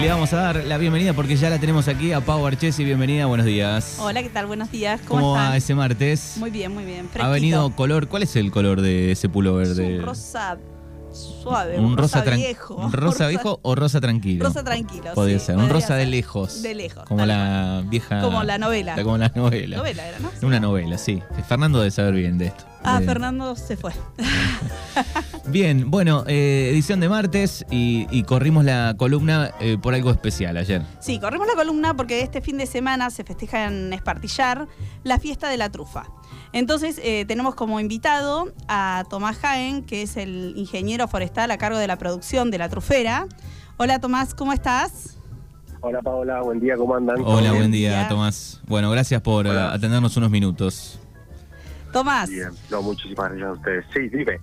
Le vamos a dar la bienvenida porque ya la tenemos aquí a Pau Archesi. Bienvenida, buenos días. Hola, ¿qué tal? Buenos días. ¿Cómo, ¿Cómo están? va ese martes? Muy bien, muy bien. Ha venido color. ¿Cuál es el color de ese pullover? Es un rosa suave, un rosa, tran- viejo. ¿Un rosa viejo o rosa tranquilo? Rosa tranquilo, Podría sí, ser. Un rosa de lejos. De lejos, Como la vieja. Como la novela. la- como la novela. Novela era, ¿no? Una novela, sí. Fernando debe saber bien de esto. Ah, Fernando se fue. Bien, bueno, eh, edición de martes y, y corrimos la columna eh, por algo especial ayer. Sí, corrimos la columna porque este fin de semana se festeja en Espartillar la fiesta de la trufa. Entonces eh, tenemos como invitado a Tomás Jaén, que es el ingeniero forestal a cargo de la producción de la trufera. Hola Tomás, ¿cómo estás? Hola Paola, buen día, ¿cómo andan? ¿Todo Hola, buen día, día. Tomás. Bueno, gracias por Hola. atendernos unos minutos. Tomás. Bien, no, muchísimas gracias a ustedes. Sí, dime.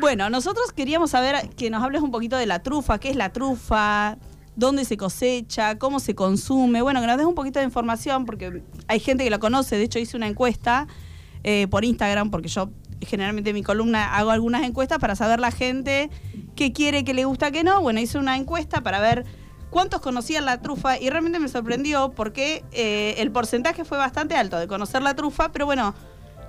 Bueno, nosotros queríamos saber que nos hables un poquito de la trufa, qué es la trufa, dónde se cosecha, cómo se consume. Bueno, que nos des un poquito de información porque hay gente que lo conoce. De hecho, hice una encuesta eh, por Instagram porque yo generalmente en mi columna hago algunas encuestas para saber la gente qué quiere, qué le gusta, qué no. Bueno, hice una encuesta para ver cuántos conocían la trufa y realmente me sorprendió porque eh, el porcentaje fue bastante alto de conocer la trufa, pero bueno,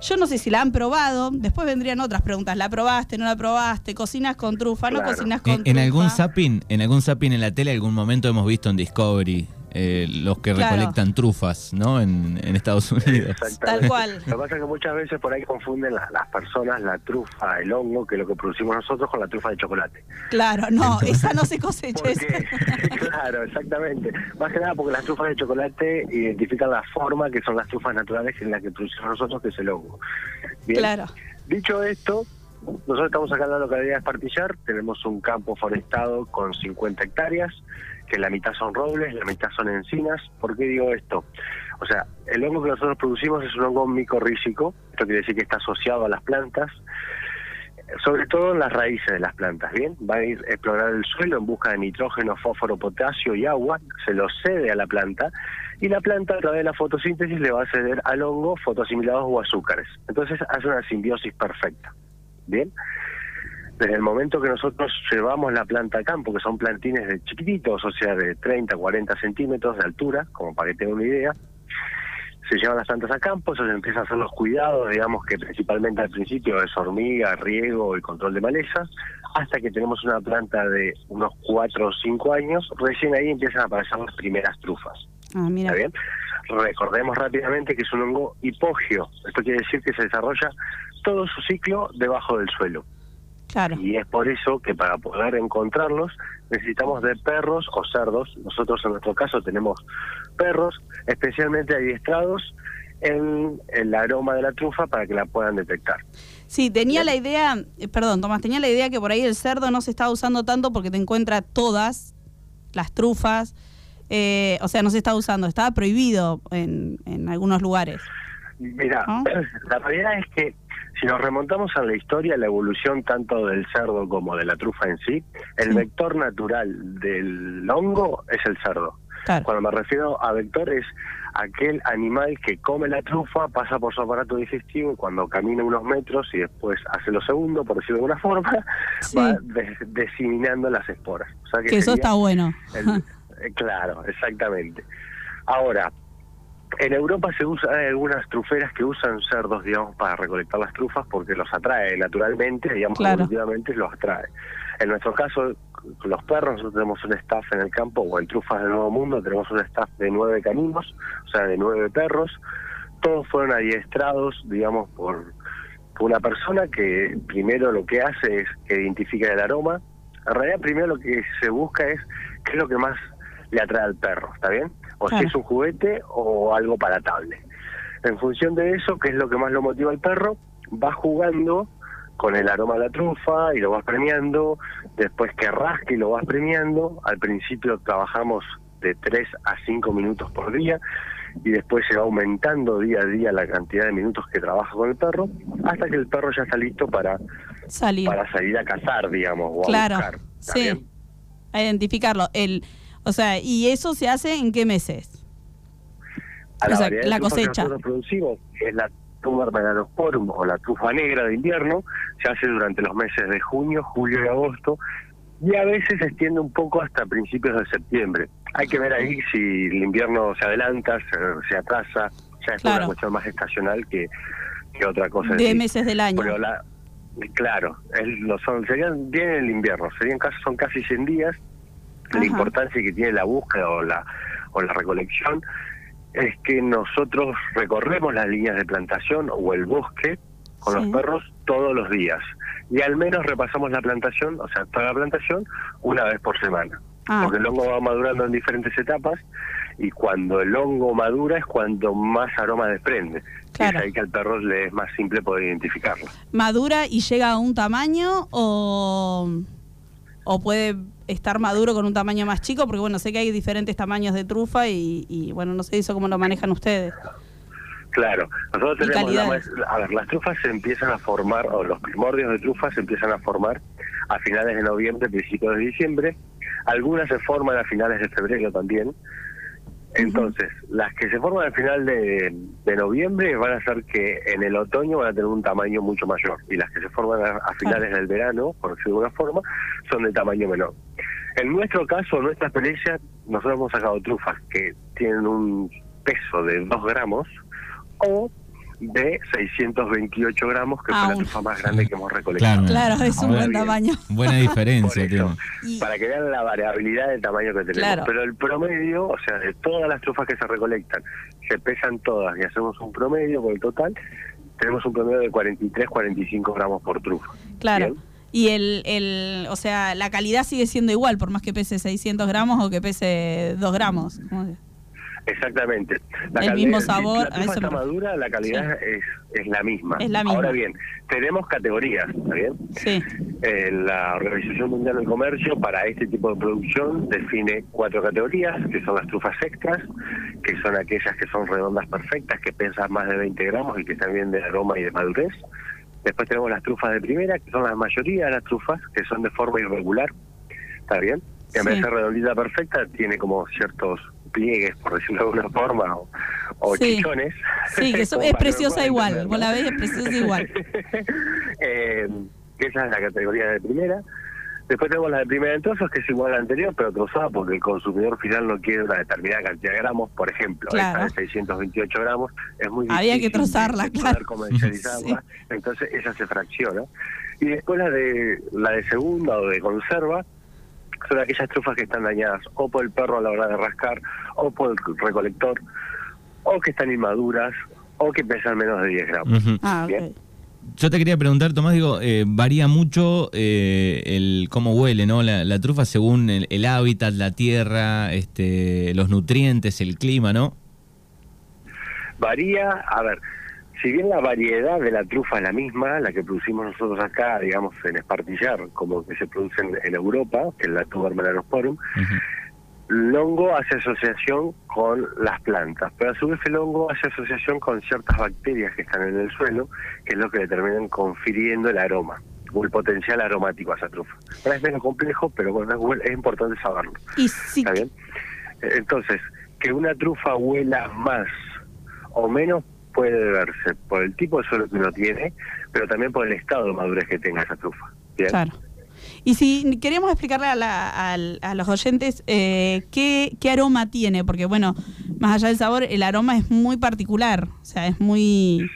yo no sé si la han probado. Después vendrían otras preguntas. ¿La probaste? ¿No la probaste? ¿Cocinas con trufa? ¿No Claro. cocinas con En, trufa? en algún zapping, en algún zapping en la tele, algún momento hemos visto en Discovery eh, los que Claro. recolectan trufas, ¿no? En, en Estados Unidos. Tal cual. Lo que pasa es que muchas veces por ahí confunden la- las personas la trufa, el hongo, que es lo que producimos nosotros, con la trufa de chocolate. Claro, no, esa no se cosecha. Porque, claro, exactamente. Más que nada porque las trufas de chocolate identifican la forma que son las trufas naturales en las que producimos nosotros, que es el hongo. Bien. Claro. Dicho esto, nosotros estamos acá en la localidad de Espartillar, tenemos un campo forestado con 50 hectáreas, que la mitad son robles, la mitad son encinas. ¿Por qué digo esto? O sea, el hongo que nosotros producimos es un hongo micorrícico, esto quiere decir que está asociado a las plantas, sobre todo en las raíces de las plantas, ¿bien? Va a ir a explorar el suelo en busca de nitrógeno, fósforo, potasio y agua, se lo cede a la planta, y la planta a través de la fotosíntesis le va a ceder al hongo fotoasimilados o azúcares. Entonces hace una simbiosis perfecta, ¿bien? Desde el momento que nosotros llevamos la planta a campo, que son plantines de chiquititos, o sea, de 30, 40 centímetros de altura, como para que tengan una idea, se llevan las plantas a campo, se les empieza a hacer los cuidados, digamos que principalmente al principio es hormiga, riego y control de maleza, hasta que tenemos una planta de unos 4 o 5 años, recién ahí empiezan a aparecer las primeras trufas. Ah, mira. ¿Está bien? Recordemos rápidamente que es un hongo hipogeo, esto quiere decir que se desarrolla todo su ciclo debajo del suelo. Claro. Y es por eso que para poder encontrarlos necesitamos de perros o cerdos. Nosotros en nuestro caso tenemos perros especialmente adiestrados en el aroma de la trufa para que la puedan detectar. Sí, tenía la idea, eh, perdón, Tomás, tenía la idea que por ahí el cerdo no se está usando tanto porque te encuentra todas las trufas. eh, o sea, no se está usando, estaba prohibido en, en algunos lugares. Mira, ¿No? la realidad es que si nos remontamos a la historia, la evolución tanto del cerdo como de la trufa en sí, el Sí. vector natural del hongo es el cerdo. Claro. Cuando me refiero a vector es aquel animal que come la trufa, pasa por su aparato digestivo y cuando camina unos metros y después hace lo segundo, por decirlo de alguna forma, Sí. va des- diseminando las esporas. O sea que Que eso está bueno. el- eh, claro, exactamente. Ahora, en Europa se usa hay algunas truferas que usan cerdos, digamos, para recolectar las trufas porque los atrae naturalmente, digamos, Claro. los atrae. En nuestro caso, los perros, nosotros tenemos un staff en el campo, o en Trufas del Nuevo Mundo, tenemos un staff de nueve caninos, o sea, de nueve perros. Todos fueron adiestrados, digamos, por, por una persona que primero lo que hace es que identifica el aroma. En realidad, primero lo que se busca es qué es lo que más le atrae al perro, ¿está bien? O Claro. si es un juguete o algo palatable. En función de eso, qué es lo que más lo motiva al perro, va jugando con el aroma de la trufa y lo vas premiando, después que rasque y lo vas premiando. Al principio trabajamos de 3 a 5 minutos por día y después se va aumentando día a día la cantidad de minutos que trabaja con el perro hasta que el perro ya está listo para, Salir. para salir a cazar, digamos, o a Claro. buscar. ¿está Sí. A identificarlo. El, o sea, ¿y eso se hace en qué meses? A O sea, la trufas que cosecha. nosotros producimos, es la trufa melanosporum o la trufa negra de invierno, se hace durante los meses de junio, julio y agosto, y a veces se extiende un poco hasta principios de septiembre. Hay que ver ahí si el invierno se adelanta, se, se atrasa, ya es Claro. una cuestión más estacional que, que otra cosa. De meses del año. Pero la, claro, es, lo son, serían bien el invierno, serían casi, son casi 100 días. Ajá. La importancia que tiene la búsqueda o la, o la recolección es que nosotros recorremos las líneas de plantación o el bosque con Sí. los perros todos los días. Y al menos repasamos la plantación, o sea, toda la plantación, una vez por semana. Ah. Porque el hongo va madurando en diferentes etapas y cuando el hongo madura es cuando más aroma desprende. Y Claro. es ahí que al perro le es más simple poder identificarlo. ¿Madura y llega a un tamaño o, o puede estar maduro con un tamaño más chico? Porque bueno, sé que hay diferentes tamaños de trufa y, y, bueno, no sé eso cómo lo manejan ustedes. Claro, nosotros tenemos la a ver, las trufas se empiezan a formar, o los primordios de trufas se empiezan a formar a finales de noviembre, principios de diciembre. Algunas se forman a finales de febrero también. Entonces, las que se forman al final de, de noviembre van a ser que en el otoño van a tener un tamaño mucho mayor. Y las que se forman a, a finales del verano, por decirlo de alguna forma, son de tamaño menor. En nuestro caso, en nuestra experiencia, nosotros hemos sacado trufas que tienen un peso de 2 gramos o de 628 gramos, que Ah, fue la un- trufa más grande que hemos recolectado. Claro, es un Ahora buen bien, tamaño. Buena diferencia, eso. Y- para que vean la variabilidad del tamaño que tenemos. Claro. Pero el promedio, o sea, de todas las trufas que se recolectan, se pesan todas y hacemos un promedio por el total, tenemos un promedio de 43, 45 gramos por trufa. Claro. Bien. Y el, el, o sea, la calidad sigue siendo igual, por más que pese 600 gramos o que pese 2 gramos. ¿Cómo Exactamente. El mismo sabor, La a trufa eso está me refiero. madura, la calidad es, es la misma. Es la misma. Ahora bien, tenemos categorías, ¿está bien? Sí, Eh, la Organización Mundial del Comercio para este tipo de producción define cuatro categorías, que son las trufas extras, que son aquellas que son redondas perfectas, que pesan más de 20 gramos y que están bien de aroma y de madurez. Después tenemos las trufas de primera, que son la mayoría de las trufas, que son de forma irregular. ¿Está bien? Que en vez de ser redondita perfecta, tiene como ciertos pliegues, por decirlo de alguna forma, o, o Sí. chichones. sí, que eso es que preciosa igual. Vos la ves, es preciosa igual. eh, que esa es la categoría de primera. Después tenemos la de primera en trozos, que es igual a la anterior, pero trozada porque el consumidor final no quiere una determinada cantidad de gramos. Por ejemplo, Claro. esta de 628 gramos es muy Había que difícil de- trozarla, claro. comercializarla. Entonces esa se fracciona. Y después la de la de segunda o de conserva son aquellas trufas que están dañadas o por el perro a la hora de rascar, o por el recolector, o que están inmaduras, o que pesan menos de 10 gramos. Ah. Bien. Yo te quería preguntar, Tomás, digo, eh, varía mucho eh, el cómo huele, ¿no? La, la trufa según el, el hábitat, la tierra, este, los nutrientes, el clima, ¿no? Varía, a ver, si bien la variedad de la trufa es la misma, la que producimos nosotros acá, digamos, en Espartillar, como que se produce en, en Europa, que es la Tuber melanosporum, el hongo hace asociación con las plantas, pero a su vez el hongo hace asociación con ciertas bacterias que están en el suelo, que es lo que le terminan confiriendo el aroma o el potencial aromático a esa trufa. Ahora es menos complejo, pero bueno, es, importante saberlo. Y si, ¿Está bien? Eh, Entonces, que una trufa huela más o menos puede verse por el tipo de suelo que uno tiene, pero también por el estado de madurez que tenga esa trufa. ¿Bien? Claro. Y si queríamos explicarle a, la- al- a los oyentes eh, qué, qué aroma tiene, porque bueno, más allá del sabor, el aroma es muy particular, o sea, es muy...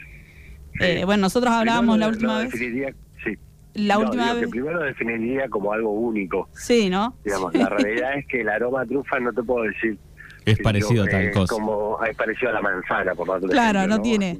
eh, bueno, nosotros hablábamos Primero la última vez... definiría- sí. La No, última digo que vez... primero definiría como algo único. Sí, ¿no? Digamos, la realidad es que el aroma a trufa no te puedo decir. Es parecido a tal eh, cosa. Como es parecido a la manzana, por otro Claro, ejemplo, no tiene.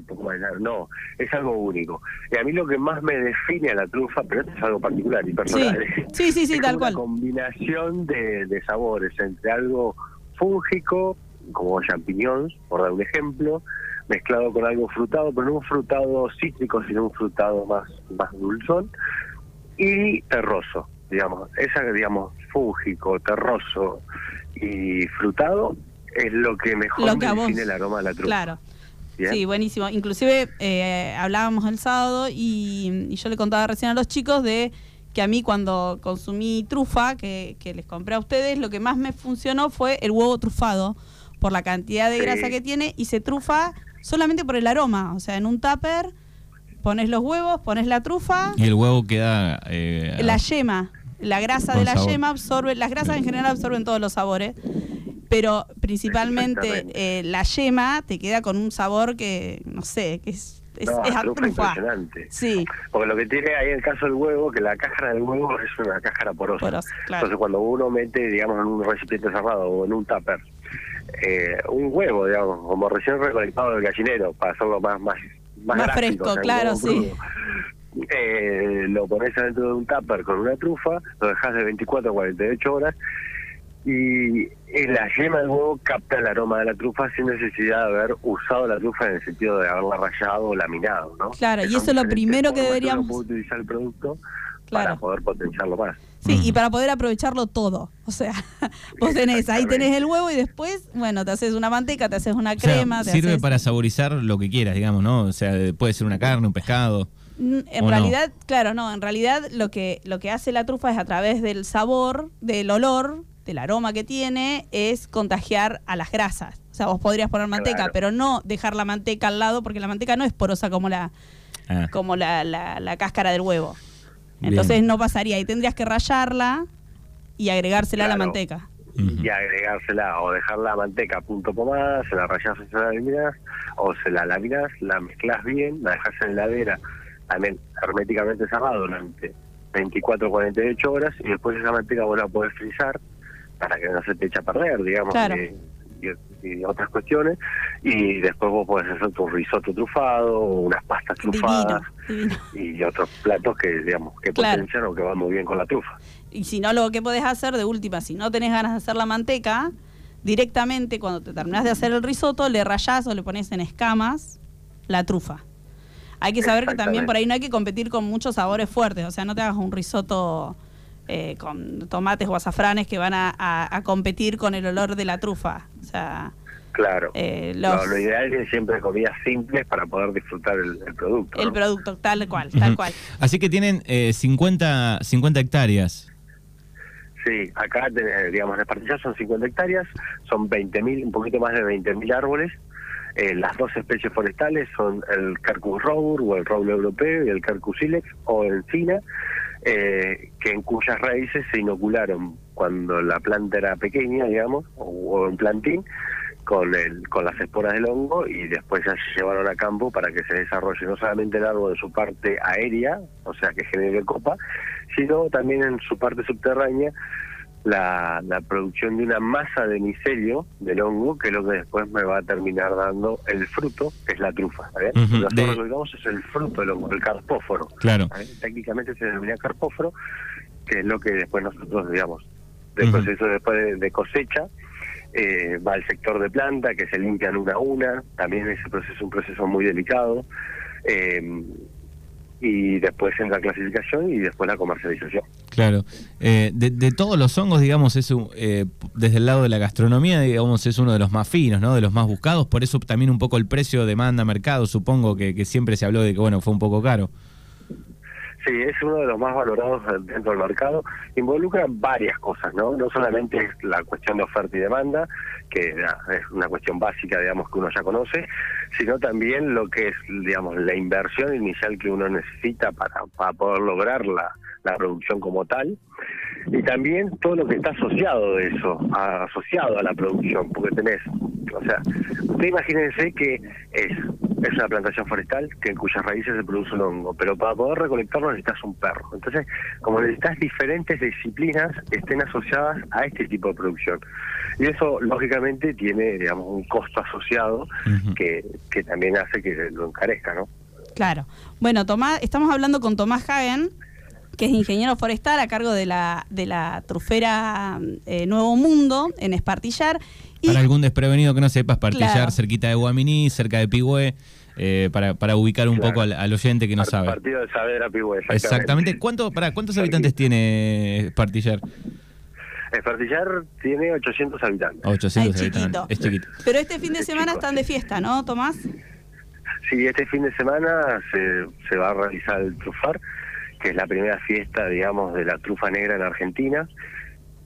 No, es algo único. Y a mí lo que más me define a la trufa, pero esto es algo particular y Sí, personal. sí, sí, sí, es tal una cual. combinación de, de sabores entre algo fúngico, como champiñón, por dar un ejemplo, mezclado con algo frutado, pero no un frutado cítrico, sino un frutado más, más dulzón, y terroso, digamos. Esa, digamos, fúngico, terroso y frutado es lo que mejor Lo que a me vos- define el aroma de la trufa. Claro. ¿bien? Sí, buenísimo. Inclusive eh, hablábamos el sábado y, y yo le contaba recién a los chicos de que a mí cuando consumí trufa, que, que les compré a ustedes, lo que más me funcionó fue el huevo trufado, por la cantidad de Sí. grasa que tiene y se trufa solamente por el aroma. O sea, en un tupper pones los huevos, pones la trufa, Y el huevo queda... eh, la yema. la grasa de la sabor. yema absorbe, las grasas en general absorben todos los sabores, pero principalmente eh, la yema te queda con un sabor que, no sé, que es, es, No, es impresionante. Sí, Porque lo que tiene ahí el caso del huevo, que la cáscara del huevo es una cáscara porosa. Porosa, claro. Entonces cuando uno mete, digamos, en un recipiente cerrado o en un tupper, eh, un huevo, digamos, como recién recolectado del gallinero, para hacerlo más más más, Más gráfico, fresco, claro, sí. Eh, lo pones adentro de un tupper con una trufa, lo dejas de 24 a 48 horas y la yema del huevo capta el aroma de la trufa sin necesidad de haber usado la trufa en el sentido de haberla rallado o laminado, ¿no? Claro, y eso es lo primero que deberíamos- puede utilizar el producto Claro. para poder potenciarlo más. sí, y Ujú. para poder aprovecharlo todo. O sea, vos tenés, ahí tenés el huevo y después, bueno, te haces una manteca, te haces una O sea, crema, te sirve haces- para saborizar lo que quieras, digamos, ¿no? O sea, puede ser una carne, un pescado. Mm, En realidad, claro, no, en realidad lo que, lo que hace la trufa es a través del sabor, del olor, del aroma que tiene, es contagiar a las grasas. O sea, vos podrías poner manteca, Claro. pero no dejar la manteca al lado, porque la manteca no es porosa como la, Ah, como la, la- la cáscara del huevo. Bien. Entonces no pasaría, y tendrías que rallarla y agregársela a la manteca. Y agregársela o dejar la manteca a punto pomada, se la rayas o se la laminas, o se la laminas, la mezclas bien, la dejas en la heladera, también herméticamente cerrada durante 24 48 horas, y después esa manteca vos la podés frizar para que no se te eche a perder, digamos, Claro. y, y- y otras cuestiones, y después vos podés hacer tu risotto trufado, unas pastas trufadas, divino. y otros platos que, digamos, que Claro. potencian o que van muy bien con la trufa. Y si no, lo que podés hacer de última, si no tenés ganas de hacer la manteca, directamente cuando te terminás de hacer el risotto, le rayás o le pones en escamas la trufa. Hay que saber que también por ahí no hay que competir con muchos sabores fuertes, o sea, no te hagas un risotto eh, con tomates o azafranes que van a, a- a competir con el olor de la trufa. O sea, Claro. eh, No, los- lo ideal es siempre comidas simples para poder disfrutar el, el producto. el ¿no? producto tal cual, tal cual. Así que tienen eh, 50, 50 hectáreas. Sí, acá, te- digamos, en Espartillar son 50 hectáreas, son 20.000, un poquito más de 20.000 árboles. Eh, las dos especies forestales son el Carcus robur o el roble europeo y el Carcus ilex o encina, eh, que en cuyas raíces se inocularon cuando la planta era pequeña, digamos, o, o un plantín, con el, con las esporas del hongo y después ya se llevaron a campo para que se desarrolle no solamente el árbol en su parte aérea, o sea que genere copa, sino también en su parte subterránea la, la producción de una masa de micelio del hongo, que es lo que después me va a terminar dando el fruto, que es la trufa. ¿está bien? Ujú, Nosotros de- lo que digamos es el fruto del hongo, el carpóforo. Claro. ¿está bien? Técnicamente se denomina carpóforo, que es lo que después nosotros, digamos, del proceso después de, de cosecha, eh, va al sector de planta, que se limpian una a una, también ese proceso es un proceso muy delicado, eh, y después entra la clasificación y después la comercialización. Claro. Eh, de, todos los hongos, digamos, es un- eh, desde el lado de la gastronomía, digamos, es uno de los más finos, ¿no? De los más buscados. Por eso también un poco el precio, demanda, mercado, supongo que, que siempre se habló de que, bueno, fue un poco caro. Sí, es uno de los más valorados dentro del mercado. Involucra varias cosas, ¿no? No solamente es la cuestión de oferta y demanda, que es una cuestión básica, digamos, que uno ya conoce, sino también lo que es, digamos, la inversión inicial que uno necesita para, para poder lograr la, la producción como tal. Y también todo lo que está asociado de eso, asociado a la producción, porque tenés, o sea, usted imagínense que es, es una plantación forestal que en cuyas raíces se produce un hongo, pero para poder recolectarlo necesitas un perro. Entonces, como necesitas diferentes disciplinas que estén asociadas a este tipo de producción. Y eso, lógicamente, tiene, digamos, un costo asociado que, que también hace que lo encarezca, ¿no? Claro. Bueno, Tomás, estamos hablando con Tomás Hagen, que es ingeniero forestal a cargo de la, de la trufera eh, Nuevo Mundo en Espartillar. Y Para algún desprevenido que no sepa, Espartillar, Claro. cerquita de Guaminí, cerca de Pigüé, eh, para, para ubicar un Claro. poco al, al oyente que no sabe. Partido de Saavedra Pigüé, Exactamente. ¿Cuánto, para, ¿Cuántos habitantes tiene Espartillar? Espartillar tiene 800 habitantes. 800 Ay, habitantes. chiquito. Es chiquito. Pero este fin de Es semana chico, están sí. de fiesta, ¿no, Tomás? Sí, este fin de semana se, se va a realizar el Trufar, que es la primera fiesta, digamos, de la trufa negra en Argentina,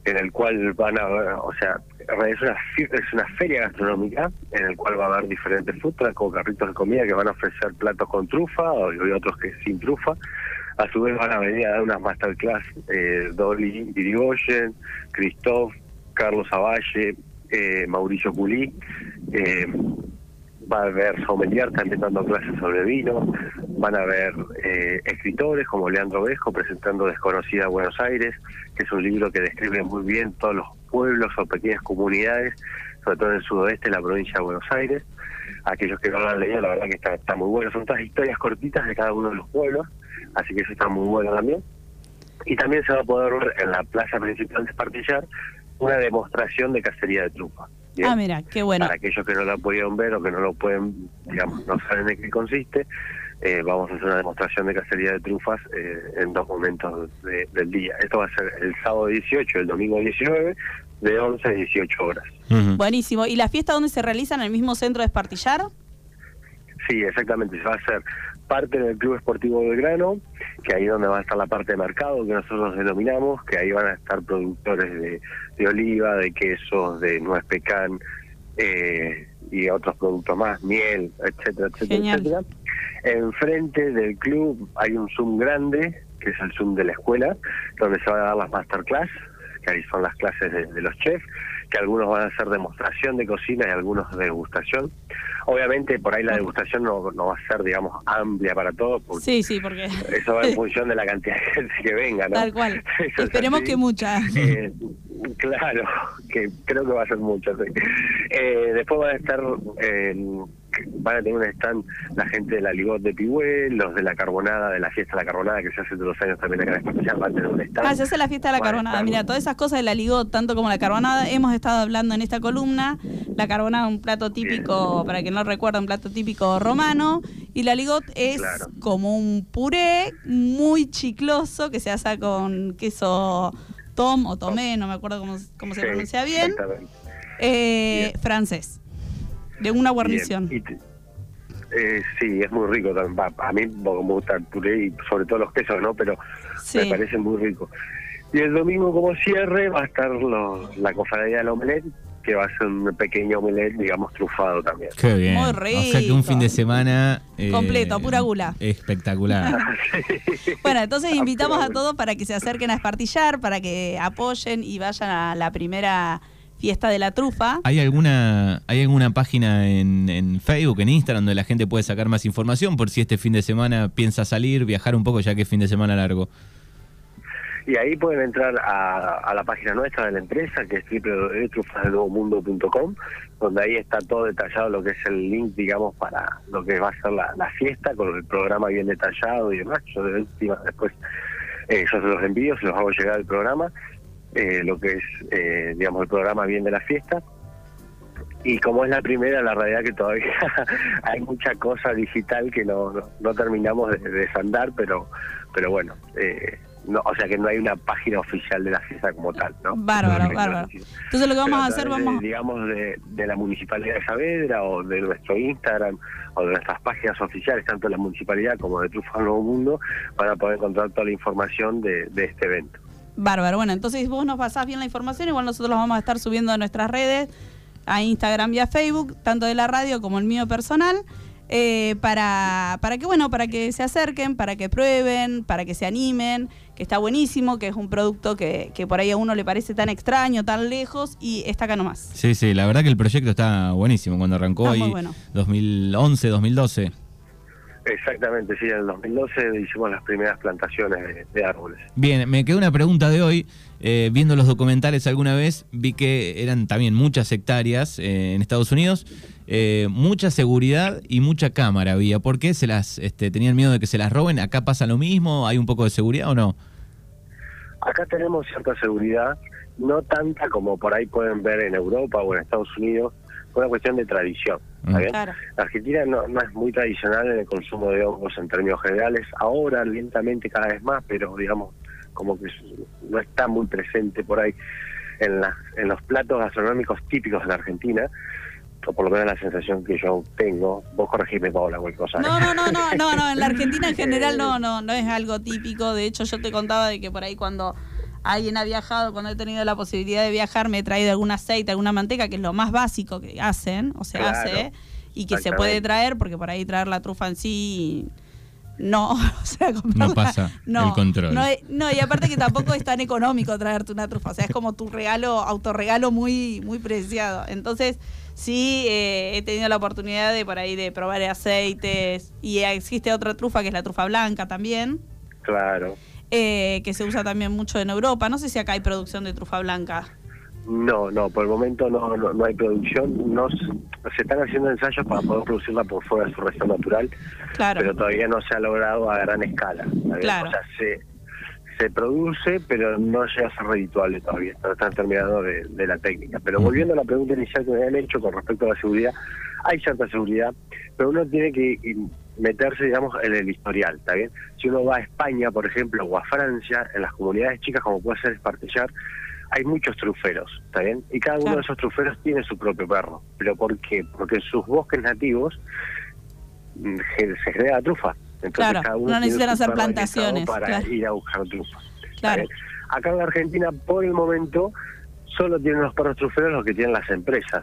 en el cual van a, o sea, es una, es una feria gastronómica en el cual va a haber diferentes trucks o carritos de comida que van a ofrecer platos con trufa y otros que sin trufa. A su vez van a venir a dar unas masterclass eh, Dolly Irigoyen, Christoph, Carlos Avalle, eh, Mauricio Pulí. Eh, va a haber sommelier también dando clases sobre vino. Van a haber eh, escritores como Leandro Vesco presentando Desconocida Buenos Aires, que es un libro que describe muy bien todos los pueblos o pequeñas comunidades, sobre todo en el sudoeste de la provincia de Buenos Aires. Aquellos que no lo han leído, la verdad que está, muy bueno. Son todas historias cortitas de cada uno de los pueblos, así que eso está muy bueno también. Y también se va a poder ver en la plaza principal de Espartillar una demostración de cacería de trufa. ¿Bien? Ah, mira, qué bueno. Para aquellos que no la pudieron ver o que no lo pueden, digamos, no saben de qué consiste, eh, vamos a hacer una demostración de cacería de trufas eh, en dos momentos de- del día. Esto va a ser el sábado 18, el domingo 19, de 11 a 18 horas. Buenísimo. ¿Y la fiesta dónde se realiza? ¿En el mismo centro de Espartillar? Sí, exactamente. Se va a hacer parte del Club Esportivo Belgrano, que ahí donde va a estar la parte de mercado que nosotros denominamos, que ahí van a estar productores de, de oliva, de quesos, de nuez pecan eh, y otros productos más, miel, etcétera, etcétera, Genial. etcétera. Enfrente del club hay un Zoom grande, que es el Zoom de la escuela, donde se van a dar las masterclass, que ahí son las clases de, de los chefs, que algunos van a hacer demostración de cocina y algunos de degustación. Obviamente por ahí la degustación no, no va a ser, digamos, amplia para todos, porque Sí, sí, porque eso va en función de la cantidad de gente que venga, ¿no? tal cual. Eso Esperemos que mucha. Eh, claro, que creo que va a ser mucho. sí. Eh, después van a estar, eh, van a tener un stand la gente de la Ligot de Pihuel, los de la Carbonada, de la fiesta de la Carbonada, que se hace todos los años también acá en España, van a tener un stand. Ah, se hace la fiesta de la Van carbonada. Mira, todas esas cosas de la ligot, tanto como la carbonada, hemos estado hablando en esta columna. La carbonada, un plato típico, para quien no recuerda, un plato típico romano. Y la ligot es Claro. como un puré muy chicloso que se hace con queso tom o tomé, no me acuerdo cómo, cómo se Sí, pronuncia bien, eh, Bien. francés, de una guarnición. Bien. Y te- eh, sí, es muy rico también. A mí me gusta el puré y sobre todo los quesos, ¿no? Pero Sí. me parece muy rico. Y el domingo como cierre va a estar lo- la cofradía del omelette, que va a ser un pequeño omelette, digamos, trufado también. Qué bien. Muy O sea que un rico. fin de semana... eh, Completo, pura gula. Espectacular. Bueno, entonces invitamos a todos para que se acerquen a Espartillar, para que apoyen y vayan a la primera fiesta de la trufa. ¿Hay alguna, ¿Hay alguna página en, en Facebook, en Instagram, donde la gente puede sacar más información por si este fin de semana piensa salir, viajar un poco, ya que es fin de semana largo? Y ahí pueden entrar a, a la página nuestra de la empresa, que es www.trufasdelnuevomundo.com, donde ahí está todo detallado lo que es el link, digamos, para lo que va a ser la, la fiesta, con el programa bien detallado y demás. Yo de última, después eh, yo se los envío, se los hago llegar el programa, eh, lo que es, eh, digamos, el programa bien de la fiesta. Y como es la primera, la realidad que todavía hay mucha cosa digital que no, no, no terminamos de, de desandar, pero pero bueno, eh, no, o sea que no hay una página oficial de la fiesta como tal, ¿no? Bárbaro, bárbaro. Entonces lo que vamos Pero a hacer, de, vamos... digamos, de, de la Municipalidad de Saavedra o de nuestro Instagram o de nuestras páginas oficiales, tanto de la Municipalidad como de Trufa Nuevo Mundo, van a poder encontrar toda la información de, de este evento. Bárbaro. Bueno, entonces vos nos pasás bien la información, igual nosotros lo vamos a estar subiendo a nuestras redes, a Instagram y a Facebook, tanto de la radio como el mío personal. eh, para, para que bueno, para que se acerquen, para que prueben, para que se animen, que está buenísimo, que es un producto que, que por ahí a uno le parece tan extraño, tan lejos, y está acá nomás. Sí, sí, la verdad que el proyecto está buenísimo. Cuando arrancó Está ahí, bueno. 2011, 2012. Exactamente, sí, en el 2012 hicimos las primeras plantaciones de, de árboles. Bien, me quedó una pregunta de hoy. Eh, viendo los documentales alguna vez, vi que eran también muchas hectáreas eh, en Estados Unidos, eh, mucha seguridad y mucha cámara había. ¿Por qué se las este, tenían miedo de que se las roben? ¿Acá pasa lo mismo? ¿Hay un poco de seguridad o no? Acá tenemos cierta seguridad, no tanta como por ahí pueden ver en Europa o en Estados Unidos, por una cuestión de tradición. ¿Está bien? Claro. La Argentina no, no es muy tradicional en el consumo de hongos en términos generales, ahora lentamente cada vez más, pero digamos como que no está muy presente por ahí en, las en los platos gastronómicos típicos de la Argentina, o por lo menos la sensación que yo tengo. Vos corregime, Paola, cualquier cosa. No, no, no, no, no, no, en la Argentina en general no, no, no es algo típico. De hecho, yo te contaba de que por ahí cuando alguien ha viajado, cuando he tenido la posibilidad de viajar, me he traído algún aceite, alguna manteca, que es lo más básico que hacen, o se Claro, hace, y que se puede traer, porque por ahí traer la trufa en sí no, o sea, comprarla- No pasa el control. No, no, y aparte que tampoco es tan económico traerte una trufa, o sea, es como tu regalo, autorregalo muy, muy preciado. Entonces, sí, eh, he tenido la oportunidad de por ahí de probar aceites y existe otra trufa que es la trufa blanca también, Claro. Eh, que se usa también mucho en Europa. No sé si acá hay producción de trufa blanca. No, no, por el momento no, no, no hay producción. No, se están haciendo ensayos para poder producirla por fuera de su región natural, Claro. pero todavía no se ha logrado a gran escala. Claro. O sea, se, se produce, pero no llega a ser redituable todavía. No están terminando de, de la técnica. Pero volviendo a la pregunta inicial que me habían hecho con respecto a la seguridad, hay cierta seguridad, pero uno tiene que meterse, digamos, en el historial, ¿está bien? Si uno va a España, por ejemplo, o a Francia, en las comunidades chicas, como puede ser Espartillar, hay muchos truferos, ¿está bien? Y cada uno de esos truferos tiene su propio perro. ¿Pero por qué? Porque en sus bosques nativos mm, se genera trufa. Entonces Claro, cada uno no tiene necesitan hacer plantaciones, Para claro. ir a buscar trufa. ¿está Claro. Acá en la Argentina, por el momento, solo tienen los perros truferos los que tienen las empresas.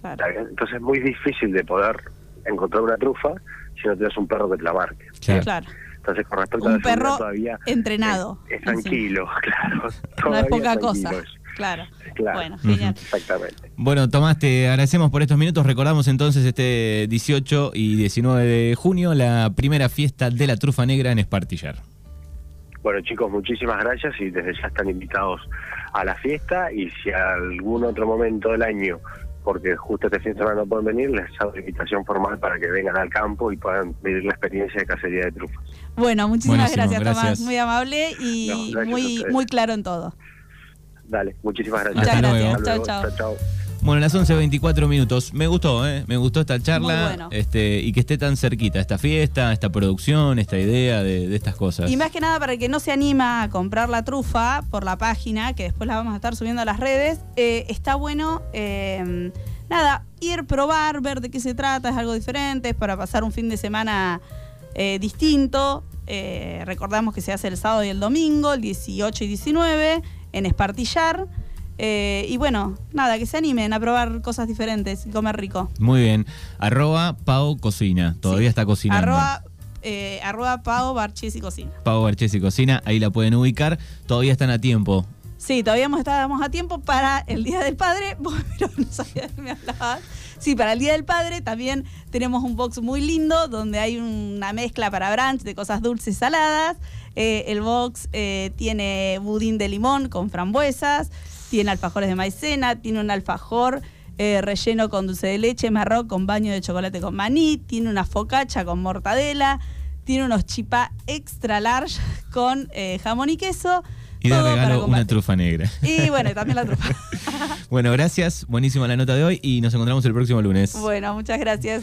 Claro. Entonces es muy difícil de poder encontrar una trufa si no tienes un perro que te la marque. Claro. Claro. Entonces con respecto a Un seguridad perro todavía entrenado. es, tranquilo, claro. No es poca cosa. Claro. Bueno, genial. Exactamente. Bueno, Tomás, te agradecemos por estos minutos. Recordamos entonces este 18 y 19 de junio la primera fiesta de la trufa negra en Espartillar. Bueno chicos, muchísimas gracias y desde ya están invitados a la fiesta y si algún otro momento del año, porque justo este fin de semana no pueden venir, les hago la invitación formal para que vengan al campo y puedan vivir la experiencia de cacería de trufas. Bueno, muchísimas Buenísimo, gracias, Tomás. gracias. Muy amable y No, gracias muy, muy claro en todo. Dale, muchísimas gracias. Muchas gracias. Chao, chao. Bueno, las 11.24 minutos. Me gustó, ¿eh? Me gustó esta charla Muy bueno. este, y que esté tan cerquita esta fiesta, esta producción, esta idea de, de estas cosas. Y más que nada para el que no se anima a comprar la trufa por la página, que después la vamos a estar subiendo a las redes, eh, está bueno, eh, nada, ir, probar, ver de qué se trata, es algo diferente, es para pasar un fin de semana eh, distinto. Eh, recordamos que se hace el sábado y el domingo, el 18 y 19, en Espartillar. Eh, y bueno, nada, que se animen a probar cosas diferentes y comer rico. Muy bien. Arroba Pau Cocina. Todavía Sí. está cocinando. Arroba, eh, arroba Pau Barchis y Cocina. Pau Barchesi Cocina. Ahí la pueden ubicar. Todavía están a tiempo. Sí, todavía estábamos a tiempo para el Día del Padre. Pero no sabía de me hablabas. Sí, para el Día del Padre también tenemos un box muy lindo donde hay una mezcla para brunch de cosas dulces y saladas. Eh, el box eh, tiene budín de limón con frambuesas, tiene alfajores de maicena, tiene un alfajor eh, relleno con dulce de leche, marrón con baño de chocolate con maní, tiene una focacha con mortadela, tiene unos chipá extra large con eh, jamón y queso. Y de regalo una trufa negra. Y bueno, también la trufa. Bueno, gracias. Buenísima la nota de hoy y nos encontramos el próximo lunes. bueno, muchas gracias.